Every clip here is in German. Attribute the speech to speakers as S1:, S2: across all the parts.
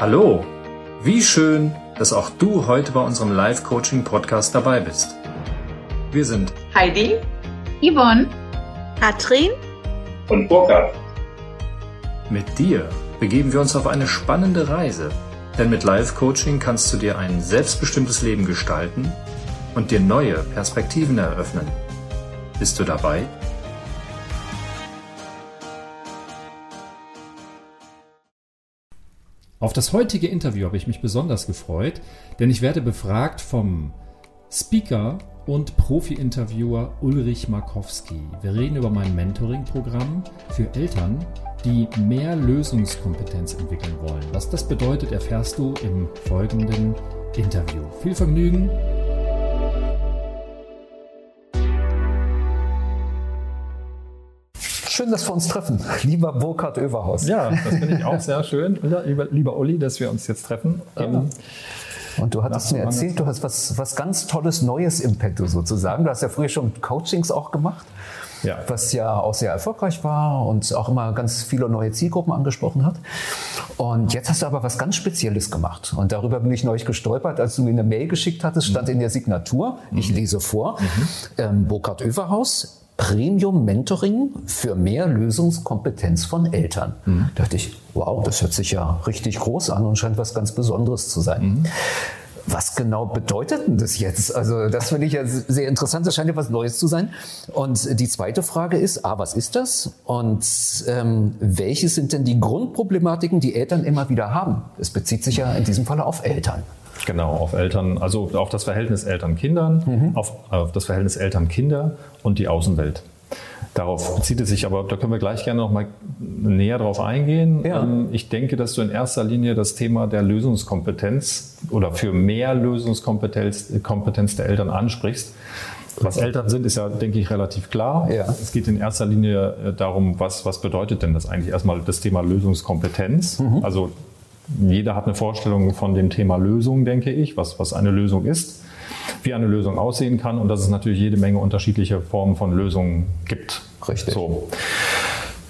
S1: Hallo, wie schön, dass auch du heute bei unserem Live-Coaching-Podcast dabei bist. Wir sind
S2: Heidi,
S3: Yvonne,
S2: Katrin
S4: und Burkhard.
S1: Mit dir begeben wir uns auf eine spannende Reise, denn mit Live-Coaching kannst du dir ein selbstbestimmtes Leben gestalten und dir neue Perspektiven eröffnen. Bist du dabei? Auf das heutige Interview habe ich mich besonders gefreut, denn ich werde befragt vom Speaker und Profi-Interviewer Ulrich Markowski. Wir reden über mein Mentoring-Programm für Eltern, die mehr Lösungskompetenz entwickeln wollen. Was das bedeutet, erfährst du im folgenden Interview. Viel Vergnügen
S5: Schön, dass wir uns treffen, lieber Burkhard Överhaus.
S6: Ja, das finde ich auch sehr schön, lieber, lieber Uli, dass wir uns jetzt treffen.
S5: Ja. Ähm, und du hattest mir erzählt, du hast was, was ganz Tolles Neues im Petto sozusagen. Du hast ja früher schon Coachings auch gemacht, ja. was ja auch sehr erfolgreich war und auch immer ganz viele neue Zielgruppen angesprochen hat. Und jetzt hast du aber was ganz Spezielles gemacht. Und darüber bin ich neulich gestolpert, als du mir eine Mail geschickt hattest, stand mhm. in der Signatur, ich mhm. lese vor, mhm. ähm, Burkhard Överhaus, Premium Mentoring für mehr Lösungskompetenz von Eltern. Mhm. Da dachte ich, wow, das hört sich ja richtig groß an und scheint was ganz Besonderes zu sein. Mhm. Was genau bedeutet denn das jetzt? Also das finde ich ja sehr interessant. Das scheint ja was Neues zu sein. Und die zweite Frage ist, a, was ist das? Und ähm, welche sind denn die Grundproblematiken, die Eltern immer wieder haben? Es bezieht sich ja in diesem Fall auf Eltern.
S6: Genau, auf Eltern, also auf das Verhältnis Eltern-Kindern, mhm. auf, auf das Verhältnis Eltern-Kinder und die Außenwelt. Darauf bezieht es sich, aber da können wir gleich gerne noch mal näher drauf eingehen. Ja. Ähm, ich denke, dass du in erster Linie das Thema der Lösungskompetenz oder für mehr Lösungskompetenz Kompetenz der Eltern ansprichst. Was Eltern sind, ist ja, denke ich, relativ klar. Ja. Es geht in erster Linie äh, darum, was, was bedeutet denn das eigentlich erstmal das Thema Lösungskompetenz? Mhm. Also jeder hat eine Vorstellung von dem Thema Lösung, denke ich, was, was eine Lösung ist, wie eine Lösung aussehen kann und dass es natürlich jede Menge unterschiedliche Formen von Lösungen gibt.
S5: Richtig.
S6: So.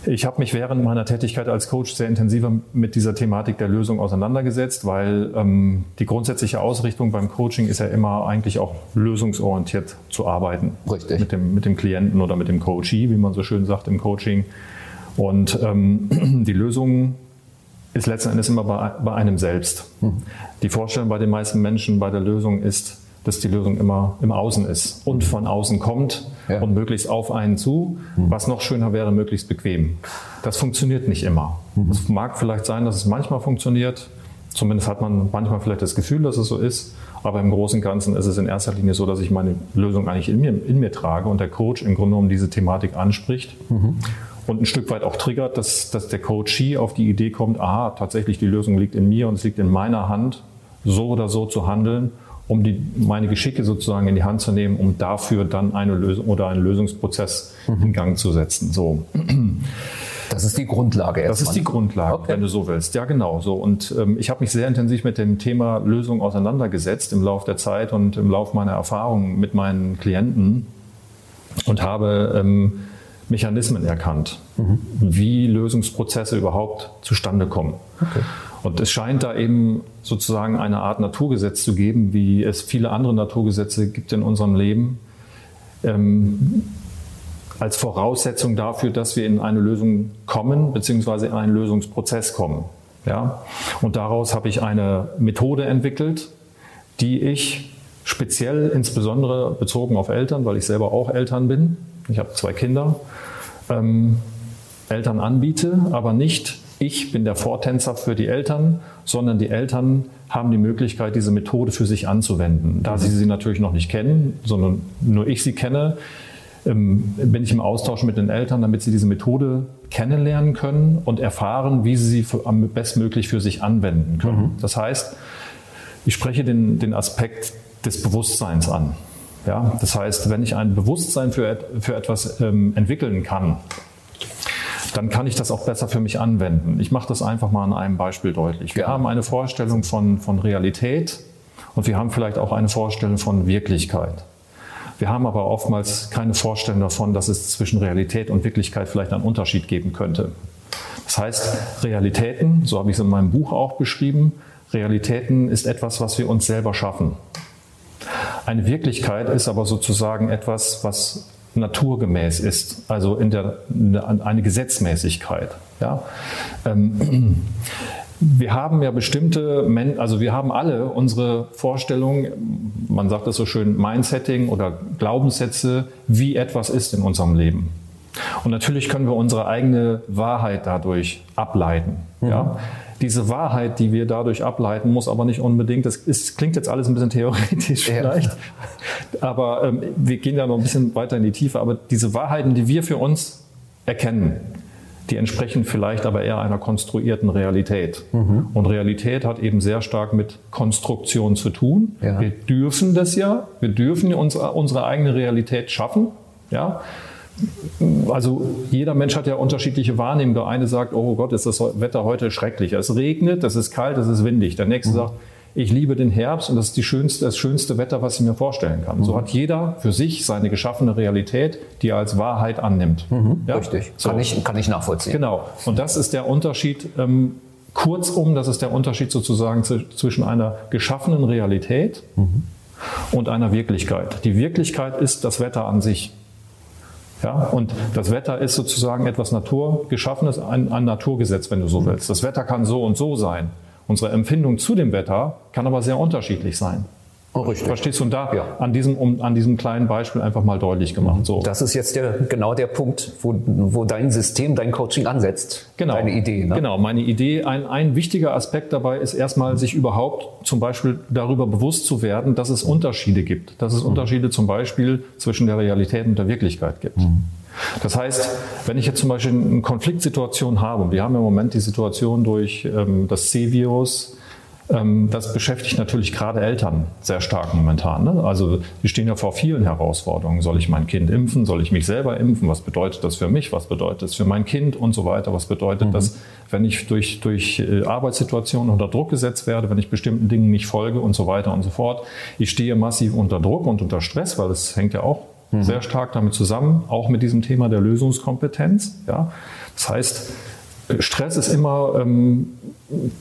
S6: Ich habe mich während meiner Tätigkeit als Coach sehr intensiver mit dieser Thematik der Lösung auseinandergesetzt, weil ähm, die grundsätzliche Ausrichtung beim Coaching ist ja immer eigentlich auch lösungsorientiert zu arbeiten.
S5: Richtig.
S6: Mit dem, mit dem Klienten oder mit dem Coachee, wie man so schön sagt im Coaching. Und ähm, die Lösungen ist letzten Endes immer bei, bei einem selbst. Mhm. Die Vorstellung bei den meisten Menschen bei der Lösung ist, dass die Lösung immer im Außen ist und von außen kommt ja. und möglichst auf einen zu. Mhm. Was noch schöner wäre, möglichst bequem. Das funktioniert nicht immer. Mhm. Es mag vielleicht sein, dass es manchmal funktioniert. Zumindest hat man manchmal vielleicht das Gefühl, dass es so ist. Aber im Großen und Ganzen ist es in erster Linie so, dass ich meine Lösung eigentlich in mir, in mir trage und der Coach im Grunde genommen diese Thematik anspricht. Mhm und ein Stück weit auch triggert, dass, dass der Coachee auf die Idee kommt, aha, tatsächlich die Lösung liegt in mir und es liegt in meiner Hand, so oder so zu handeln, um die, meine Geschicke sozusagen in die Hand zu nehmen, um dafür dann eine Lösung oder einen Lösungsprozess mhm. in Gang zu setzen. So.
S5: Das ist die Grundlage.
S6: Das ist die Grundlage, okay. wenn du so willst. Ja, genau. So und ähm, ich habe mich sehr intensiv mit dem Thema Lösung auseinandergesetzt im Laufe der Zeit und im Laufe meiner Erfahrungen mit meinen Klienten und habe ähm, Mechanismen erkannt, mhm. wie Lösungsprozesse überhaupt zustande kommen. Okay. Und es scheint da eben sozusagen eine Art Naturgesetz zu geben, wie es viele andere Naturgesetze gibt in unserem Leben, ähm, als Voraussetzung dafür, dass wir in eine Lösung kommen, beziehungsweise in einen Lösungsprozess kommen. Ja? Und daraus habe ich eine Methode entwickelt, die ich speziell insbesondere bezogen auf Eltern, weil ich selber auch Eltern bin, ich habe zwei Kinder, ähm, Eltern anbiete, aber nicht ich bin der Vortänzer für die Eltern, sondern die Eltern haben die Möglichkeit, diese Methode für sich anzuwenden. Da sie sie natürlich noch nicht kennen, sondern nur ich sie kenne, ähm, bin ich im Austausch mit den Eltern, damit sie diese Methode kennenlernen können und erfahren, wie sie sie am bestmöglich für sich anwenden können. Mhm. Das heißt, ich spreche den, den Aspekt des Bewusstseins an. Ja, das heißt, wenn ich ein Bewusstsein für, für etwas ähm, entwickeln kann, dann kann ich das auch besser für mich anwenden. Ich mache das einfach mal an einem Beispiel deutlich. Wir ja. haben eine Vorstellung von, von Realität und wir haben vielleicht auch eine Vorstellung von Wirklichkeit. Wir haben aber oftmals keine Vorstellung davon, dass es zwischen Realität und Wirklichkeit vielleicht einen Unterschied geben könnte. Das heißt, Realitäten, so habe ich es in meinem Buch auch beschrieben, Realitäten ist etwas, was wir uns selber schaffen. Eine Wirklichkeit ist aber sozusagen etwas, was naturgemäß ist, also in der, eine Gesetzmäßigkeit. Ja? Ähm, wir haben ja bestimmte, also wir haben alle unsere Vorstellungen, man sagt das so schön, Mindsetting oder Glaubenssätze, wie etwas ist in unserem Leben. Und natürlich können wir unsere eigene Wahrheit dadurch ableiten. Mhm. Ja? Diese Wahrheit, die wir dadurch ableiten, muss aber nicht unbedingt, das ist, klingt jetzt alles ein bisschen theoretisch vielleicht, ja. aber ähm, wir gehen da noch ein bisschen weiter in die Tiefe, aber diese Wahrheiten, die wir für uns erkennen, die entsprechen vielleicht aber eher einer konstruierten Realität. Mhm. Und Realität hat eben sehr stark mit Konstruktion zu tun. Ja. Wir dürfen das ja, wir dürfen unsere, unsere eigene Realität schaffen. Ja? Also jeder Mensch hat ja unterschiedliche Wahrnehmungen. Der eine sagt, oh Gott, ist das Wetter heute schrecklich. Es regnet, es ist kalt, es ist windig. Der nächste mhm. sagt, ich liebe den Herbst und das ist die schönste, das schönste Wetter, was ich mir vorstellen kann. Mhm. So hat jeder für sich seine geschaffene Realität, die er als Wahrheit annimmt.
S5: Mhm. Ja? Richtig,
S6: so. kann, ich, kann ich nachvollziehen. Genau, und das ist der Unterschied. Ähm, kurzum, das ist der Unterschied sozusagen zwischen einer geschaffenen Realität mhm. und einer Wirklichkeit. Die Wirklichkeit ist das Wetter an sich. Ja, und das Wetter ist sozusagen etwas Naturgeschaffenes, ein, ein Naturgesetz, wenn du so willst. Das Wetter kann so und so sein. Unsere Empfindung zu dem Wetter kann aber sehr unterschiedlich sein. Oh, richtig. Verstehst du? Und da ja. an, diesem, um, an diesem kleinen Beispiel einfach mal deutlich gemacht. So.
S5: Das ist jetzt der, genau der Punkt, wo, wo dein System, dein Coaching ansetzt.
S6: Genau. Deine Idee. Ne? Genau, meine Idee. Ein, ein wichtiger Aspekt dabei ist erstmal, sich überhaupt zum Beispiel darüber bewusst zu werden, dass es Unterschiede gibt. Dass es mhm. Unterschiede zum Beispiel zwischen der Realität und der Wirklichkeit gibt. Mhm. Das heißt, wenn ich jetzt zum Beispiel eine Konfliktsituation habe, und wir haben im Moment die Situation durch ähm, das C-Virus, das beschäftigt natürlich gerade Eltern sehr stark momentan. Ne? Also die stehen ja vor vielen Herausforderungen. Soll ich mein Kind impfen? Soll ich mich selber impfen? Was bedeutet das für mich? Was bedeutet das für mein Kind? Und so weiter. Was bedeutet mhm. das, wenn ich durch, durch äh, Arbeitssituationen unter Druck gesetzt werde, wenn ich bestimmten Dingen nicht folge und so weiter und so fort? Ich stehe massiv unter Druck und unter Stress, weil das hängt ja auch mhm. sehr stark damit zusammen, auch mit diesem Thema der Lösungskompetenz. Ja? Das heißt, Stress ist immer ähm,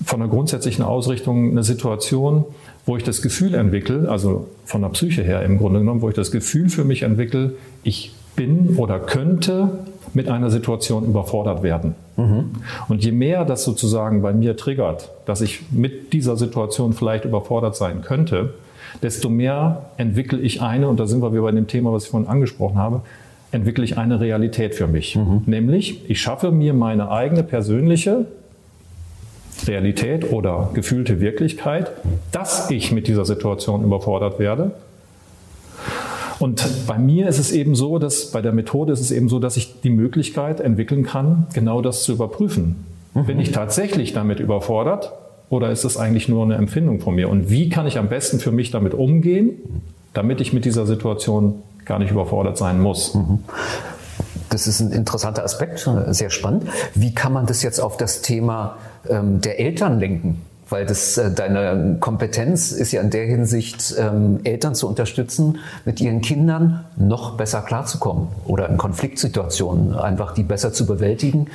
S6: von der grundsätzlichen Ausrichtung eine Situation, wo ich das Gefühl entwickle, also von der Psyche her im Grunde genommen, wo ich das Gefühl für mich entwickle, ich bin oder könnte mit einer Situation überfordert werden. Mhm. Und je mehr das sozusagen bei mir triggert, dass ich mit dieser Situation vielleicht überfordert sein könnte, desto mehr entwickle ich eine, und da sind wir wieder bei dem Thema, was ich vorhin angesprochen habe, entwickle ich eine Realität für mich. Mhm. Nämlich, ich schaffe mir meine eigene persönliche Realität oder gefühlte Wirklichkeit, dass ich mit dieser Situation überfordert werde. Und bei mir ist es eben so, dass bei der Methode ist es eben so, dass ich die Möglichkeit entwickeln kann, genau das zu überprüfen. Mhm. Bin ich tatsächlich damit überfordert oder ist es eigentlich nur eine Empfindung von mir? Und wie kann ich am besten für mich damit umgehen, damit ich mit dieser Situation gar nicht überfordert sein muss? Mhm.
S5: Das ist ein interessanter Aspekt, sehr spannend. Wie kann man das jetzt auf das Thema ähm, der Eltern lenken? Weil das, äh, deine Kompetenz ist ja in der Hinsicht, ähm, Eltern zu unterstützen, mit ihren Kindern noch besser klarzukommen oder in Konfliktsituationen einfach die besser zu bewältigen.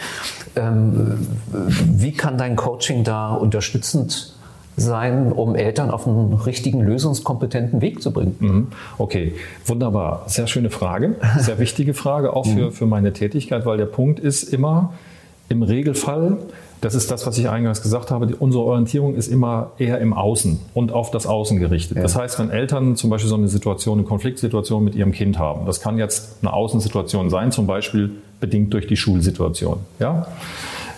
S5: Ähm, wie kann dein Coaching da unterstützend sein, um Eltern auf einen richtigen, lösungskompetenten Weg zu bringen? Mhm.
S6: Okay, wunderbar. Sehr schöne Frage. Sehr wichtige Frage auch für, mhm. für meine Tätigkeit, weil der Punkt ist immer im Regelfall, das ist das, was ich eingangs gesagt habe, unsere Orientierung ist immer eher im Außen und auf das Außen gerichtet. Ja. Das heißt, wenn Eltern zum Beispiel so eine Situation, eine Konfliktsituation mit ihrem Kind haben, das kann jetzt eine Außensituation sein, zum Beispiel bedingt durch die Schulsituation. Ja?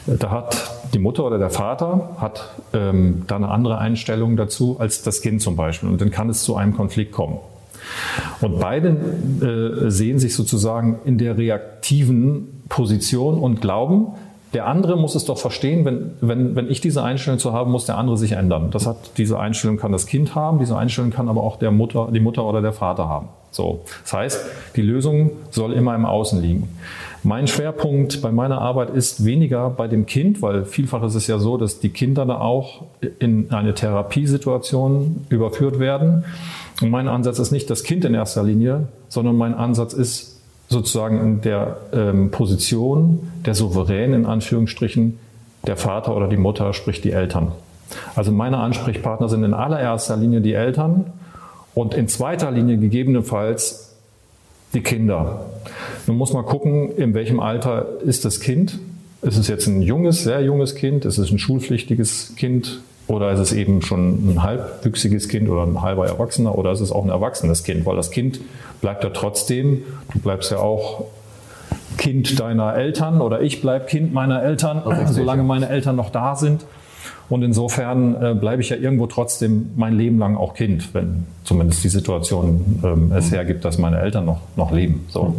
S6: Da hat die Mutter oder der Vater hat ähm, da eine andere Einstellung dazu als das Kind zum Beispiel. Und dann kann es zu einem Konflikt kommen. Und beide äh, sehen sich sozusagen in der reaktiven Position und glauben, der andere muss es doch verstehen, wenn, wenn, wenn ich diese Einstellung zu haben, muss der andere sich ändern. Das hat, diese Einstellung kann das Kind haben, diese Einstellung kann aber auch der Mutter, die Mutter oder der Vater haben. So. Das heißt, die Lösung soll immer im Außen liegen. Mein Schwerpunkt bei meiner Arbeit ist weniger bei dem Kind, weil vielfach ist es ja so, dass die Kinder da auch in eine Therapiesituation überführt werden. Und mein Ansatz ist nicht das Kind in erster Linie, sondern mein Ansatz ist sozusagen in der ähm, Position der Souverän in Anführungsstrichen der Vater oder die Mutter, sprich die Eltern. Also meine Ansprechpartner sind in allererster Linie die Eltern und in zweiter Linie gegebenenfalls die Kinder. Nun muss man gucken, in welchem Alter ist das Kind. Ist es jetzt ein junges, sehr junges Kind? Ist es ein schulpflichtiges Kind? Oder ist es eben schon ein halbwüchsiges Kind oder ein halber Erwachsener? Oder ist es auch ein erwachsenes Kind? Weil das Kind bleibt ja trotzdem, du bleibst ja auch Kind deiner Eltern oder ich bleibe Kind meiner Eltern, solange meine Eltern noch da sind. Und insofern äh, bleibe ich ja irgendwo trotzdem mein Leben lang auch Kind, wenn zumindest die Situation ähm, es hergibt, dass meine Eltern noch, noch leben. So.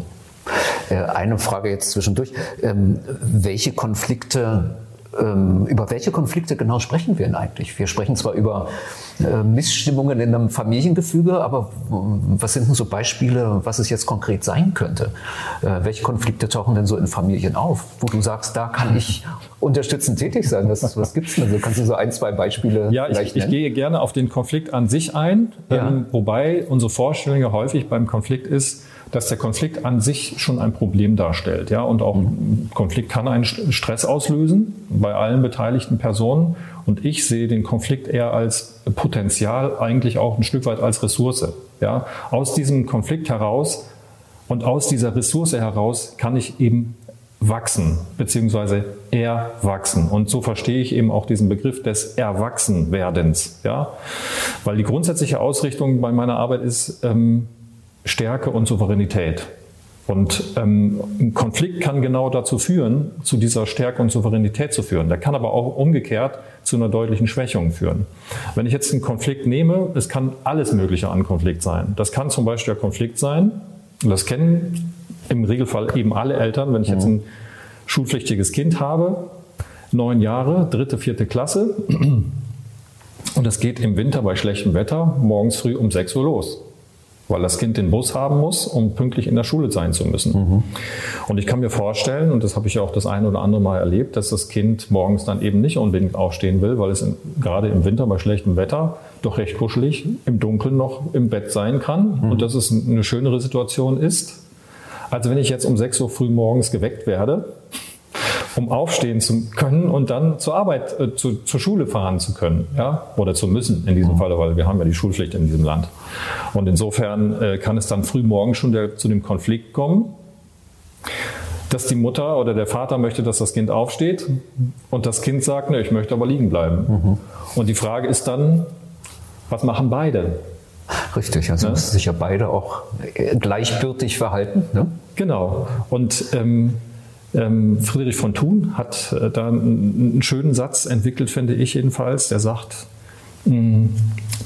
S5: Äh, eine Frage jetzt zwischendurch. Ähm, welche Konflikte ähm, über welche Konflikte genau sprechen wir denn eigentlich? Wir sprechen zwar über äh, Missstimmungen in einem Familiengefüge, aber was sind denn so Beispiele, was es jetzt konkret sein könnte? Äh, welche Konflikte tauchen denn so in Familien auf, wo du sagst, da kann ich unterstützend tätig sein? Was, was gibt es denn? Also kannst du so ein, zwei Beispiele
S6: Ja, ich, ich gehe gerne auf den Konflikt an sich ein, ja. ähm, wobei unsere Vorstellung ja häufig beim Konflikt ist, dass der Konflikt an sich schon ein Problem darstellt. Ja? Und auch ein Konflikt kann einen Stress auslösen bei allen beteiligten Personen. Und ich sehe den Konflikt eher als Potenzial, eigentlich auch ein Stück weit als Ressource. Ja? Aus diesem Konflikt heraus und aus dieser Ressource heraus kann ich eben wachsen, beziehungsweise erwachsen. Und so verstehe ich eben auch diesen Begriff des Erwachsenwerdens. Ja? Weil die grundsätzliche Ausrichtung bei meiner Arbeit ist, ähm, Stärke und Souveränität. Und ähm, ein Konflikt kann genau dazu führen, zu dieser Stärke und Souveränität zu führen. Der kann aber auch umgekehrt zu einer deutlichen Schwächung führen. Wenn ich jetzt einen Konflikt nehme, es kann alles Mögliche an Konflikt sein. Das kann zum Beispiel der Konflikt sein, und das kennen im Regelfall eben alle Eltern, wenn ich jetzt ein schulpflichtiges Kind habe, neun Jahre, dritte, vierte Klasse, und es geht im Winter bei schlechtem Wetter morgens früh um 6 Uhr los weil das Kind den Bus haben muss, um pünktlich in der Schule sein zu müssen. Mhm. Und ich kann mir vorstellen, und das habe ich ja auch das eine oder andere Mal erlebt, dass das Kind morgens dann eben nicht unbedingt aufstehen will, weil es in, gerade im Winter bei schlechtem Wetter doch recht kuschelig im Dunkeln noch im Bett sein kann mhm. und dass es eine schönere Situation ist. Also wenn ich jetzt um 6 Uhr früh morgens geweckt werde, um aufstehen zu können und dann zur Arbeit, äh, zu, zur Schule fahren zu können, ja, oder zu müssen in diesem mhm. Falle, weil wir haben ja die Schulpflicht in diesem Land. Und insofern äh, kann es dann früh morgen schon der, zu dem Konflikt kommen, dass die Mutter oder der Vater möchte, dass das Kind aufsteht und das Kind sagt, ne, ich möchte aber liegen bleiben. Mhm. Und die Frage ist dann, was machen beide?
S5: Richtig, also ne? müssen sich ja beide auch äh, gleichbürtig verhalten. Ne?
S6: Genau. Und ähm, ähm, Friedrich von Thun hat äh, da einen, schönen Satz entwickelt, finde ich jedenfalls, der sagt, mm,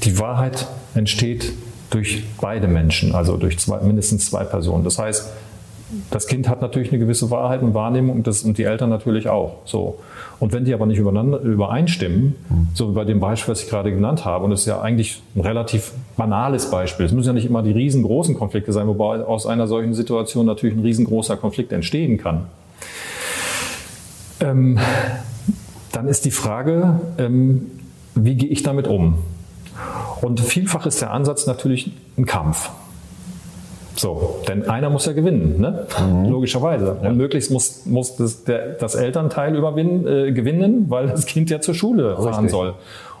S6: die Wahrheit entsteht durch beide Menschen, also durch zwei, mindestens zwei Personen. Das heißt, das Kind hat natürlich eine gewisse Wahrheit und Wahrnehmung und, das, und die Eltern natürlich auch. So. Und wenn die aber nicht übereinstimmen, so wie bei dem Beispiel, was ich gerade genannt habe, und das ist ja eigentlich ein relativ banales Beispiel, es müssen ja nicht immer die riesengroßen Konflikte sein, wobei aus einer solchen Situation natürlich ein riesengroßer Konflikt entstehen kann ähm, dann ist die Frage, ähm, wie gehe ich damit um? Und vielfach ist der Ansatz natürlich ein Kampf. So, denn einer muss ja gewinnen, ne? Mhm. logischerweise. Ja. Und möglichst muss, muss das, der, das Elternteil überwinden, äh, gewinnen, weil das Kind ja zur Schule Richtig. fahren soll.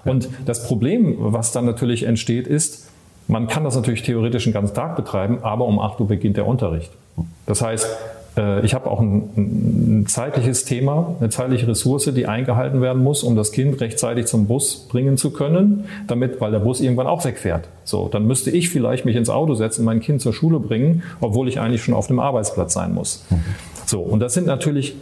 S6: Und das Problem, was dann natürlich entsteht, ist, man kann das natürlich theoretisch einen ganzen Tag betreiben, aber um 8 Uhr beginnt der Unterricht. Das heißt, ich habe auch ein, ein, zeitliches Thema, eine zeitliche Ressource, die eingehalten werden muss, um das Kind rechtzeitig zum Bus bringen zu können, damit, weil der Bus irgendwann auch wegfährt. So, dann müsste ich vielleicht mich ins Auto setzen, mein Kind zur Schule bringen, obwohl ich eigentlich schon auf dem Arbeitsplatz sein muss. So, und das sind natürlich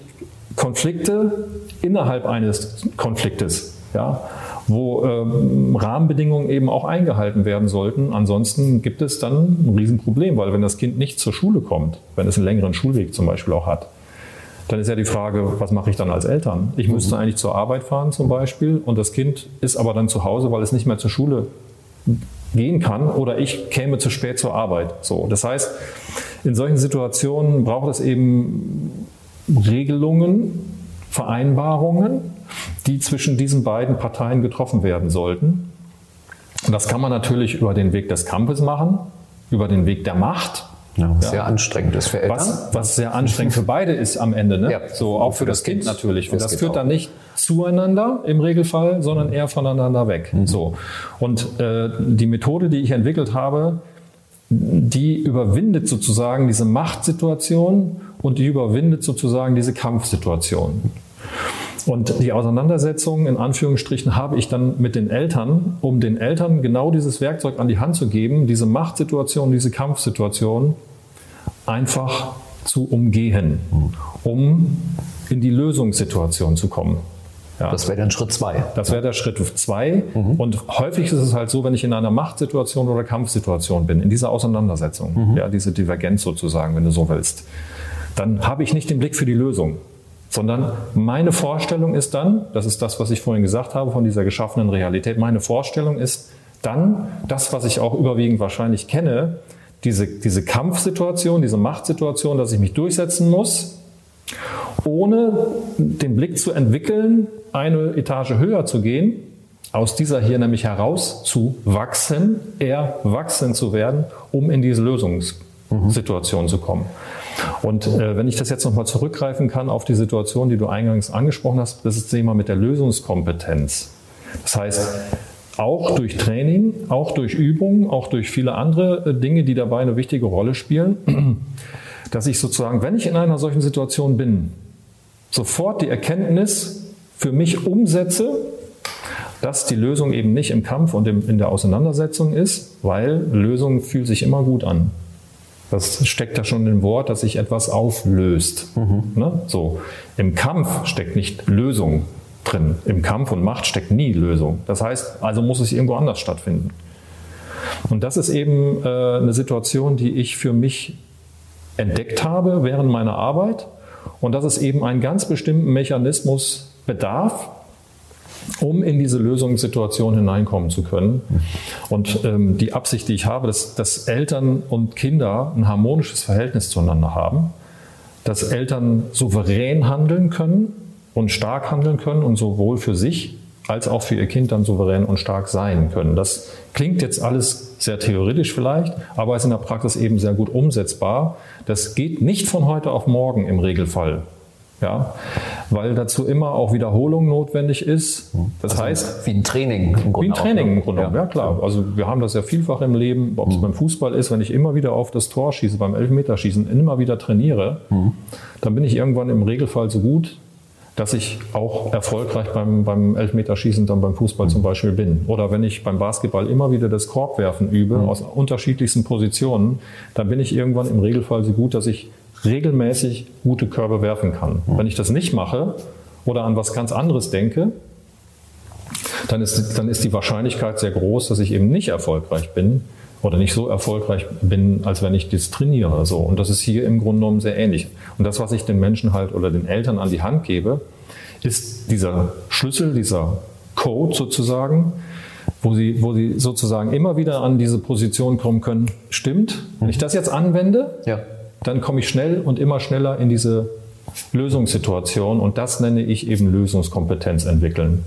S6: Konflikte innerhalb eines Konfliktes. Ja, wo ähm, Rahmenbedingungen eben auch eingehalten werden sollten. Ansonsten gibt es dann ein Riesenproblem, weil wenn das Kind nicht zur Schule kommt, wenn es einen längeren Schulweg zum Beispiel auch hat, dann ist ja die Frage, was mache ich dann als Eltern? Ich müsste mhm. eigentlich zur Arbeit fahren zum Beispiel und das Kind ist aber dann zu Hause, weil es nicht mehr zur Schule gehen kann oder ich käme zu spät zur Arbeit. So, das heißt, in solchen Situationen braucht es eben Regelungen, Vereinbarungen, die zwischen diesen beiden Parteien getroffen werden sollten. Und das kann man natürlich über den Weg des Kampfes machen, über den Weg der Macht,
S5: Ja, sehr ja. anstrengend ist für Eltern.
S6: Was, was sehr anstrengend für beide ist am Ende. Ne? Ja. So auch für, für das, das Kind, kind natürlich. Und das, führt auch. dann nicht zueinander im Regelfall, sondern eher voneinander weg. Mhm. So. Und äh, die Methode, die ich entwickelt habe, die überwindet sozusagen diese Machtsituation und die überwindet sozusagen diese Kampfsituation. Und die Auseinandersetzung in Anführungsstrichen habe ich dann mit den Eltern, um den Eltern genau dieses Werkzeug an die Hand zu geben, diese Machtsituation, diese Kampfsituation einfach zu umgehen, um in die Lösungssituation zu kommen.
S5: Ja. Das wäre dann Schritt zwei.
S6: Das wäre der Schritt zwei. Mhm. Und häufig ist es halt so, wenn ich in einer Machtsituation oder Kampfsituation bin, in dieser Auseinandersetzung, mhm. ja, diese Divergenz sozusagen, wenn du so willst, dann habe ich nicht den Blick für die Lösung. Sondern meine Vorstellung ist dann, das ist das, was ich vorhin gesagt habe von dieser geschaffenen Realität, meine Vorstellung ist dann das, was ich auch überwiegend wahrscheinlich kenne, diese, diese Kampfsituation, diese Machtsituation, dass ich mich durchsetzen muss, ohne den Blick zu entwickeln, eine Etage höher zu gehen, aus dieser hier nämlich heraus zu wachsen, erwachsen zu werden, um in diese Lösungssituation mhm. zu kommen. Und äh, wenn ich das jetzt nochmal zurückgreifen kann auf die Situation, die du eingangs angesprochen hast, das ist das Thema mit der Lösungkompetenz. Das heißt, auch durch Training, auch durch Übungen, auch durch viele andere äh, Dinge, die dabei eine wichtige Rolle spielen, dass ich sozusagen, wenn ich in einer solchen Situation bin, sofort die Erkenntnis für mich umsetze, dass die Lösung eben nicht im Kampf und in der Auseinandersetzung ist, weil Lösung fühlt sich immer gut an. Das steckt da schon im Wort, dass sich etwas auflöst. Mhm. Ne? So. Im Kampf steckt nicht Lösung drin. Im Kampf und Macht steckt nie Lösung. Das heißt, also muss es irgendwo anders stattfinden. Und das ist eben äh, eine Situation, die ich für mich entdeckt habe während meiner Arbeit und dass es eben einen ganz bestimmten Mechanismus bedarf, um in diese Lösungssituation hineinkommen zu können. Und ähm, die Absicht, die ich habe, dass, dass Eltern und Kinder ein harmonisches Verhältnis zueinander haben, dass Eltern souverän handeln können und stark handeln können und sowohl für sich als auch für ihr Kind dann souverän und stark sein können. Das klingt jetzt alles sehr theoretisch vielleicht, aber ist in der Praxis eben sehr gut umsetzbar. Das geht nicht von heute auf morgen im Regelfall. Ja, weil dazu immer auch Wiederholung notwendig ist.
S5: Das also heißt. Wie ein Training
S6: im Grunde. Wie ein Training auch, ne? im Grunde, ja. ja. klar. Also wir haben das ja vielfach im Leben, ob es mhm. beim Fußball ist, wenn ich immer wieder auf das Tor schieße, beim Elfmeterschießen, immer wieder trainiere, mhm. dann bin ich irgendwann im Regelfall so gut, dass ich auch erfolgreich beim, beim Elfmeterschießen dann beim Fußball mhm. zum Beispiel bin. Oder wenn ich beim Basketball immer wieder das Korbwerfen übe, mhm. aus unterschiedlichsten Positionen, dann bin ich irgendwann im Regelfall so gut, dass ich regelmäßig gute Körbe werfen kann. Wenn ich das nicht mache oder an was ganz anderes denke, dann ist, dann ist die Wahrscheinlichkeit sehr groß, dass ich eben nicht erfolgreich bin oder nicht so erfolgreich bin, als wenn ich das trainiere. So. Und das ist hier im Grunde genommen sehr ähnlich. Und das, was ich den Menschen halt oder den Eltern an die Hand gebe, ist dieser Schlüssel, dieser Code sozusagen, wo sie, wo sie sozusagen immer wieder an diese Position kommen können, stimmt, wenn ich das jetzt anwende, ja dann komme ich schnell und immer schneller in diese Lösungssituation und das nenne ich eben Lösungskompetenz entwickeln.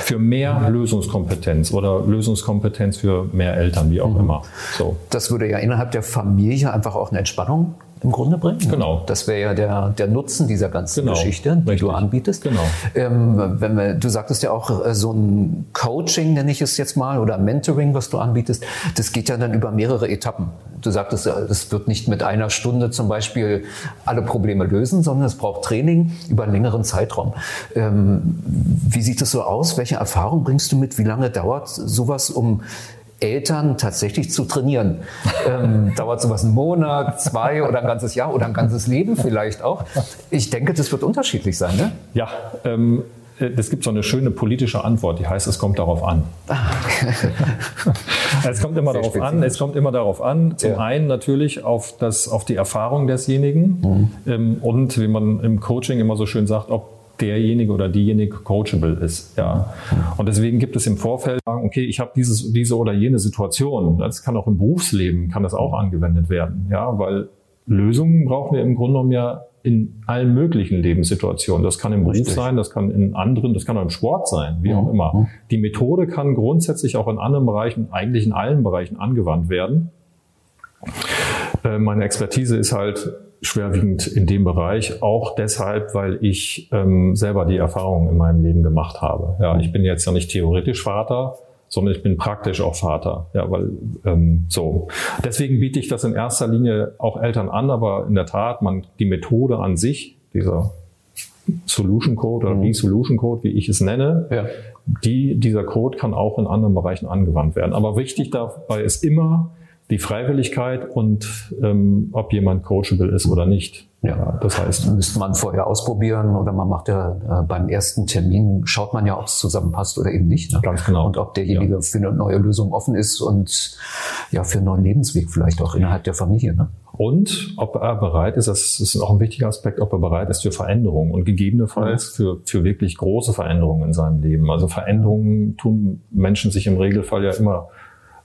S6: Für mehr Lösungskompetenz oder Lösungskompetenz für mehr Eltern, wie auch mhm. immer.
S5: So. Das würde ja innerhalb der Familie einfach auch eine Entspannung im Grunde bringen.
S6: Genau.
S5: Das wäre ja der, der Nutzen dieser ganzen genau. Geschichte, die Richtig. du anbietest.
S6: Genau.
S5: Ähm, wenn wir, du sagtest ja auch, äh, so ein Coaching, nenne ich es jetzt mal, oder Mentoring, was du anbietest, das geht ja dann über mehrere Etappen. Du sagtest, das wird nicht mit einer Stunde zum Beispiel alle Probleme lösen, sondern es braucht Training über einen längeren Zeitraum. Ähm, wie sieht das so aus? Welche Erfahrung bringst du mit? Wie lange dauert sowas, um Eltern tatsächlich zu trainieren. Ähm, dauert sowas einen Monat, zwei oder ein ganzes Jahr oder ein ganzes Leben vielleicht auch. Ich denke, das wird unterschiedlich sein. Ne?
S6: Ja, ähm, es gibt so eine schöne politische Antwort, die heißt, es kommt darauf an. es kommt immer Sehr darauf spezifisch. an. Es kommt immer darauf an. Zum ja. einen natürlich auf, das, auf die Erfahrung desjenigen mhm. ähm, und wie man im Coaching immer so schön sagt, ob derjenige oder diejenige coachable ist. Ja. Und deswegen gibt es im Vorfeld sagen, okay, ich habe dieses, diese oder jene Situation. Das kann auch im Berufsleben, kann das auch angewendet werden. Ja, weil Lösungen brauchen wir im Grunde genommen ja in allen möglichen Lebenssituationen. Das kann im Beruf Richtig. sein, das kann in anderen, das kann auch im Sport sein, wie auch immer. Die Methode kann grundsätzlich auch in anderen Bereichen, eigentlich in allen Bereichen angewandt werden. Äh, meine Expertise ist halt schwerwiegend in dem Bereich, auch deshalb, weil ich ähm, selber die Erfahrung in meinem Leben gemacht habe. Ja, ich bin jetzt ja nicht theoretisch Vater, sondern ich bin praktisch auch Vater. Ja, weil ähm, so. Deswegen biete ich das in erster Linie auch Eltern an, aber in der Tat, man die Methode an sich, dieser Solution Code oder mhm. B-Solution Code, wie ich es nenne, ja. die, dieser Code kann auch in anderen Bereichen angewandt werden. Aber wichtig dabei ist immer, die Freiwilligkeit und ähm, ob jemand coachable ist oder nicht.
S5: Ja, das heißt. Müsste man vorher ausprobieren oder man macht ja äh, beim ersten Termin, schaut man ja, ob es zusammenpasst oder eben nicht.
S6: Ne? Ganz genau.
S5: Und ob derjenige ja. für eine neue Lösung offen ist und ja, für einen neuen Lebensweg vielleicht auch innerhalb der Familie. Ne?
S6: Und ob er bereit ist, das ist auch ein wichtiger Aspekt, ob er bereit ist für Veränderungen und gegebenenfalls für, für wirklich große Veränderungen in seinem Leben. Also Veränderungen tun Menschen sich im Regelfall ja immer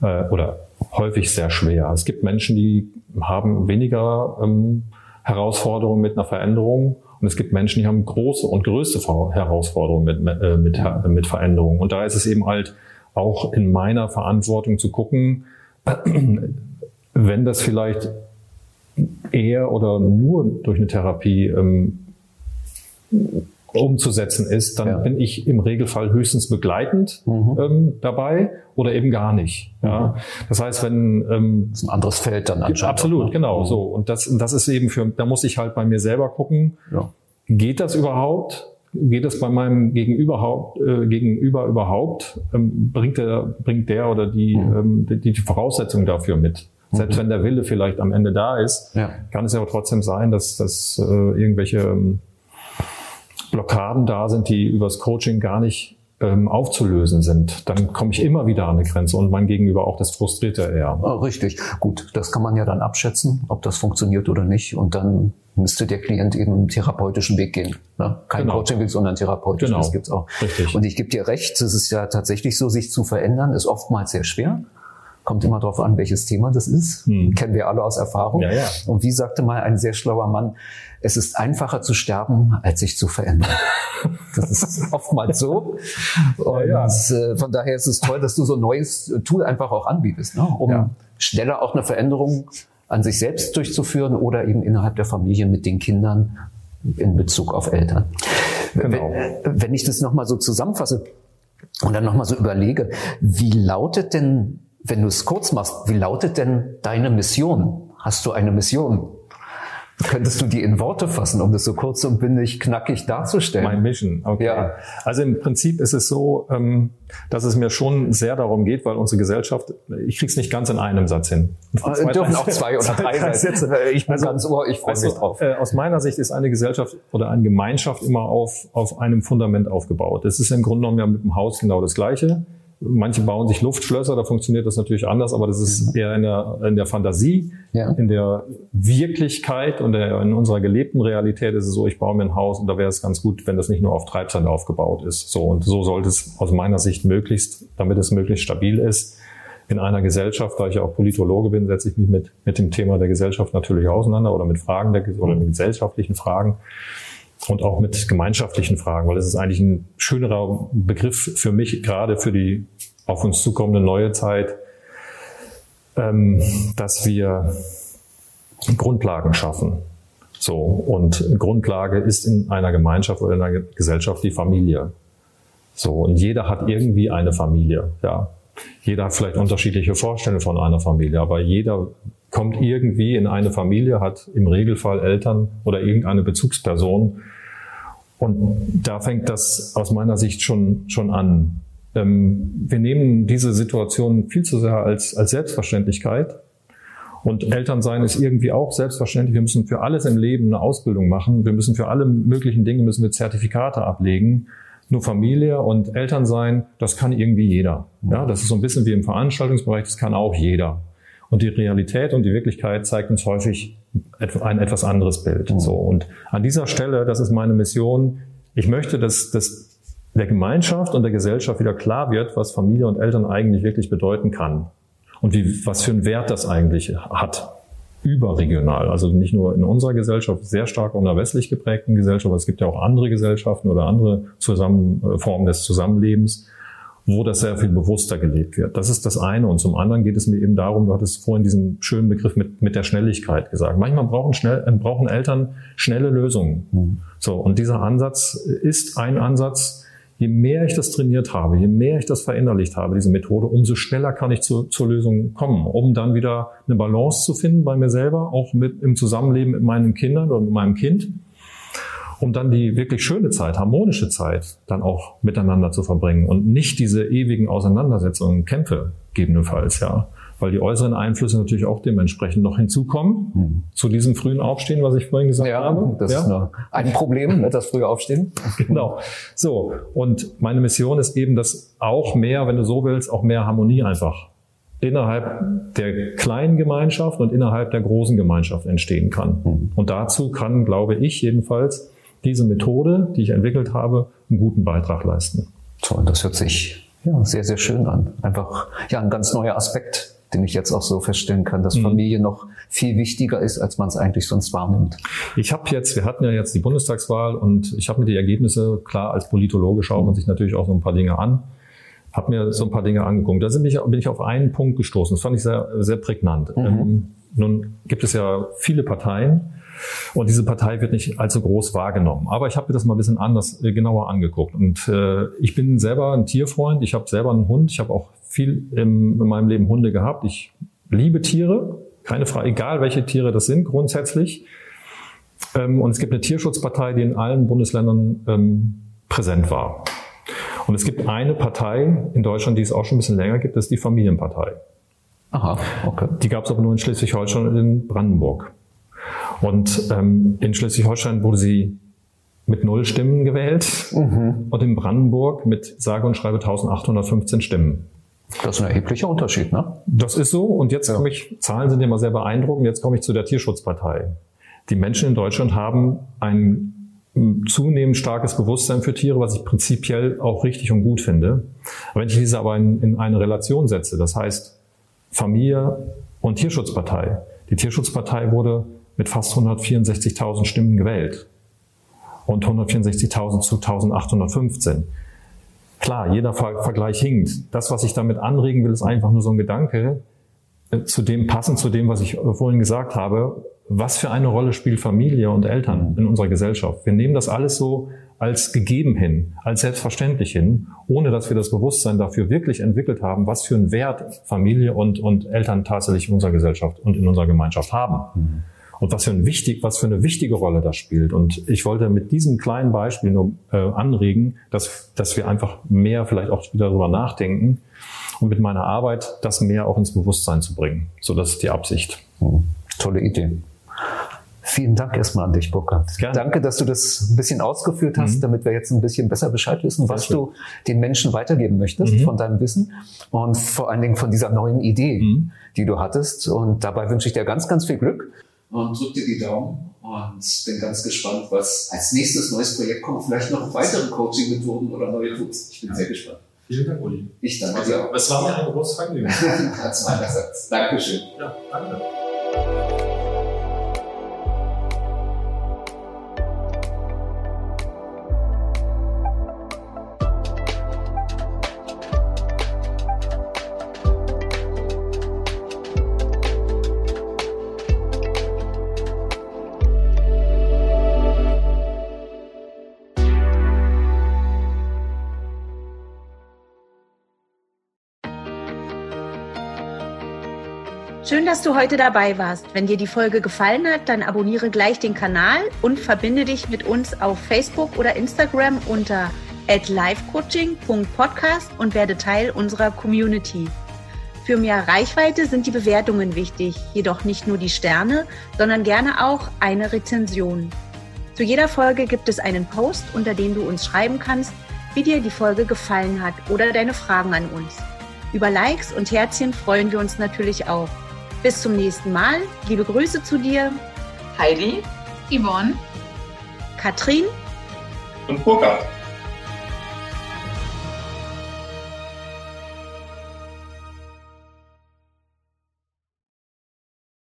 S6: äh, oder häufig sehr schwer. Es gibt Menschen, die haben weniger ähm, Herausforderungen mit einer Veränderung und es gibt Menschen, die haben große und größte Herausforderungen mit, äh, mit, äh, mit Veränderungen. Und da ist es eben halt auch in meiner Verantwortung zu gucken, wenn das vielleicht eher oder nur durch eine Therapie ähm, umzusetzen ist, dann ja. bin ich im Regelfall höchstens begleitend mhm. ähm, dabei oder eben gar nicht. Ja. Mhm. Das heißt, wenn
S5: ähm, das ist ein anderes Feld dann
S6: anscheinend. Absolut, auch, ne? genau. Mhm. So und das, das ist eben für, da muss ich halt bei mir selber gucken. Ja. Geht das überhaupt? Geht es bei meinem Gegenüber, äh, Gegenüber überhaupt? Ähm, bringt der, bringt der oder die, mhm. ähm, die, die Voraussetzung dafür mit? Selbst mhm. wenn der Wille vielleicht am Ende da ist, ja. kann es ja auch trotzdem sein, dass, dass äh, irgendwelche ähm, Blockaden da sind, die übers Coaching gar nicht ähm, aufzulösen sind, dann komme ich immer wieder an eine Grenze und mein Gegenüber auch, das frustriert er eher.
S5: Oh, richtig, gut, das kann man ja dann abschätzen, ob das funktioniert oder nicht und dann müsste der Klient eben einen therapeutischen Weg gehen. Ne? Kein genau. Coaching-Weg, sondern therapeutisch, genau. das gibt's auch. Richtig. Und ich gebe dir recht, es ist ja tatsächlich so, sich zu verändern, ist oftmals sehr schwer. Kommt immer darauf an, welches Thema das ist. Hm. Kennen wir alle aus Erfahrung. Ja, ja. Und wie sagte mal ein sehr schlauer Mann, es ist einfacher zu sterben, als sich zu verändern. Das ist oftmals so. Und ja, ja. Äh, von daher ist es toll, dass du so ein neues Tool einfach auch anbietest, ne? um ja. schneller auch eine Veränderung an sich selbst durchzuführen oder eben innerhalb der Familie mit den Kindern in Bezug auf Eltern. Genau. Wenn, wenn ich das nochmal so zusammenfasse und dann nochmal so überlege, wie lautet denn, wenn du es kurz machst, wie lautet denn deine Mission? Hast du eine Mission? Könntest du die in Worte fassen, um das so kurz und bindig, knackig darzustellen?
S6: Mein Mission, okay. Ja. Also im Prinzip ist es so, ähm, dass es mir schon sehr darum geht, weil unsere Gesellschaft, ich krieg's nicht ganz in einem Satz hin.
S5: Äh, dürfen auch zwei oder drei Sätze.
S6: Ich bin also, ganz ohr, ich freue mich drauf. Äh, aus meiner Sicht ist eine Gesellschaft oder eine Gemeinschaft immer auf, auf einem Fundament aufgebaut. Das ist im Grunde genommen ja mit dem Haus genau das Gleiche. Manche bauen sich Luftschlösser, da funktioniert das natürlich anders, aber das ist eher in der, in der Fantasie. Ja. In der Wirklichkeit und der, in unserer gelebten Realität ist es so, ich baue mir ein Haus und da wäre es ganz gut, wenn das nicht nur auf Treibsand aufgebaut ist. So und so sollte es aus meiner Sicht möglichst, damit es möglichst stabil ist, in einer Gesellschaft, da ich ja auch Politologe bin, setze ich mich mit, mit dem Thema der Gesellschaft natürlich auseinander oder mit Fragen der, oder mit gesellschaftlichen Fragen und auch mit gemeinschaftlichen Fragen, weil es ist eigentlich ein schönerer Begriff für mich, gerade für die auf uns zukommende neue Zeit, ähm, dass wir Grundlagen schaffen. So, und Grundlage ist in einer Gemeinschaft oder in einer Gesellschaft die Familie. So, und jeder hat irgendwie eine Familie, ja. Jeder hat vielleicht unterschiedliche Vorstellungen von einer Familie, aber jeder kommt irgendwie in eine Familie, hat im Regelfall Eltern oder irgendeine Bezugsperson. Und da fängt das aus meiner Sicht schon, schon an. Ähm, wir nehmen diese Situation viel zu sehr als, als Selbstverständlichkeit. Und Elternsein ist irgendwie auch selbstverständlich. Wir müssen für alles im Leben eine Ausbildung machen. Wir müssen für alle möglichen Dinge müssen wir Zertifikate ablegen. Nur Familie und Elternsein, das kann irgendwie jeder. Ja, das ist so ein bisschen wie im Veranstaltungsbereich, das kann auch jeder. Und die Realität und die Wirklichkeit zeigt uns häufig ein etwas anderes Bild. Mhm. So. Und an dieser Stelle, das ist meine Mission, ich möchte, dass, dass der Gemeinschaft und der Gesellschaft wieder klar wird, was Familie und Eltern eigentlich wirklich bedeuten kann. Und wie, was für einen Wert das eigentlich hat. Überregional. Also nicht nur in unserer Gesellschaft, sehr stark in der westlich geprägten Gesellschaft, aber es gibt ja auch andere Gesellschaften oder andere Zusammen, Formen des Zusammenlebens. Wo das sehr viel bewusster gelebt wird. Das ist das eine. Und zum anderen geht es mir eben darum, du hattest vorhin diesen schönen Begriff mit, mit der Schnelligkeit gesagt. Manchmal brauchen, schnell, äh, brauchen Eltern schnelle Lösungen. Mhm. So, und dieser Ansatz ist ein Ansatz, je mehr ich das trainiert habe, je mehr ich das verinnerlicht habe, diese Methode, umso schneller kann ich zu, zur Lösung kommen, um dann wieder eine Balance zu finden bei mir selber, auch mit, im Zusammenleben mit meinen Kindern oder mit meinem Kind um dann die wirklich schöne Zeit, harmonische Zeit dann auch miteinander zu verbringen und nicht diese ewigen Auseinandersetzungen, Kämpfe gegebenenfalls, ja. Weil die äußeren Einflüsse natürlich auch dementsprechend noch hinzukommen mhm. zu diesem frühen Aufstehen, was ich vorhin gesagt ja, habe.
S5: Das ja? ist ein Problem, ne, das frühe Aufstehen.
S6: genau. So. Und meine Mission ist eben, dass auch mehr, wenn du so willst, auch mehr Harmonie einfach innerhalb der kleinen Gemeinschaft und innerhalb der großen Gemeinschaft entstehen kann. Mhm. Und dazu kann, glaube ich jedenfalls, diese Methode, die ich entwickelt habe, einen guten Beitrag leisten.
S5: Toll, das hört sich ja, sehr, sehr schön an. Einfach ja, ein ganz neuer Aspekt, den ich jetzt auch so feststellen kann, dass mhm. Familie noch viel wichtiger ist, als man es eigentlich sonst wahrnimmt.
S6: Ich habe jetzt, wir hatten ja jetzt die Bundestagswahl und ich habe mir die Ergebnisse, klar, als Politologe schaut man sich natürlich auch so ein paar Dinge an, habe mir so ein paar Dinge angeguckt. Da bin ich, bin ich auf einen Punkt gestoßen. Das fand ich sehr, sehr prägnant. Mhm. Ähm, nun gibt es ja viele Parteien, und diese Partei wird nicht allzu groß wahrgenommen. Aber ich habe mir das mal ein bisschen anders, äh, genauer angeguckt. Und äh, ich bin selber ein Tierfreund. Ich habe selber einen Hund. Ich habe auch viel im, in meinem Leben Hunde gehabt. Ich liebe Tiere. Keine Frage, egal welche Tiere das sind, grundsätzlich. Ähm, und es gibt eine Tierschutzpartei, die in allen Bundesländern ähm, präsent war. Und es gibt eine Partei in Deutschland, die es auch schon ein bisschen länger gibt, das ist die Familienpartei. Aha, okay. Die gab es aber nur in Schleswig-Holstein und in Brandenburg. Und ähm, in Schleswig-Holstein wurde sie mit null Stimmen gewählt mhm. und in Brandenburg mit sage und schreibe 1815 Stimmen.
S5: Das ist ein erheblicher Unterschied, ne?
S6: Das ist so. Und jetzt ja. komme ich, Zahlen sind immer sehr beeindruckend, jetzt komme ich zu der Tierschutzpartei. Die Menschen in Deutschland haben ein zunehmend starkes Bewusstsein für Tiere, was ich prinzipiell auch richtig und gut finde. Wenn ich diese aber in, in eine Relation setze, das heißt Familie und Tierschutzpartei. Die Tierschutzpartei wurde mit fast 164.000 Stimmen gewählt und 164.000 zu 1815. Klar, jeder Vergleich hinkt. Das, was ich damit anregen will, ist einfach nur so ein Gedanke, äh, zu dem passend zu dem, was ich vorhin gesagt habe. Was für eine Rolle spielt Familie und Eltern in unserer Gesellschaft? Wir nehmen das alles so als gegeben hin, als selbstverständlich hin, ohne dass wir das Bewusstsein dafür wirklich entwickelt haben, was für einen Wert Familie und, und Eltern tatsächlich in unserer Gesellschaft und in unserer Gemeinschaft haben. Und was für, ein wichtig, was für eine wichtige Rolle das spielt. Und ich wollte mit diesem kleinen Beispiel nur äh, anregen, dass, dass wir einfach mehr vielleicht auch wieder darüber nachdenken und mit meiner Arbeit das mehr auch ins Bewusstsein zu bringen. So, das ist die Absicht.
S5: Mhm. Tolle Idee. Vielen Dank erstmal an dich, Burkhard. Gerne. Danke, dass du das ein bisschen ausgeführt hast, mhm. damit wir jetzt ein bisschen besser Bescheid wissen, was du den Menschen weitergeben möchtest mhm. von deinem Wissen und vor allen Dingen von dieser neuen Idee, mhm. die du hattest. Und dabei wünsche ich dir ganz, ganz viel Glück und drück dir die Daumen und bin ganz gespannt, was als nächstes neues Projekt kommt. Vielleicht noch weitere Coaching-Methoden oder neue Tools. Ich bin ja. sehr gespannt.
S6: Vielen Dank, Uli.
S5: Ich danke also, dir
S6: auch. Es war mir ein großes Vergnügen.
S5: Ganz meinerseits. Dankeschön.
S6: Ja, danke.
S2: Schön, dass du heute dabei warst. Wenn dir die Folge gefallen hat, dann abonniere gleich den Kanal und verbinde dich mit uns auf Facebook oder Instagram unter @livecoaching.podcast und werde Teil unserer Community. Für mehr Reichweite sind die Bewertungen wichtig, jedoch nicht nur die Sterne, sondern gerne auch eine Rezension. Zu jeder Folge gibt es einen Post, unter dem du uns schreiben kannst, wie dir die Folge gefallen hat oder deine Fragen an uns. Über Likes und Herzchen freuen wir uns natürlich auch. Bis zum nächsten Mal. Liebe Grüße zu dir.
S3: Heidi, Yvonne,
S2: Katrin
S6: und Burkhard.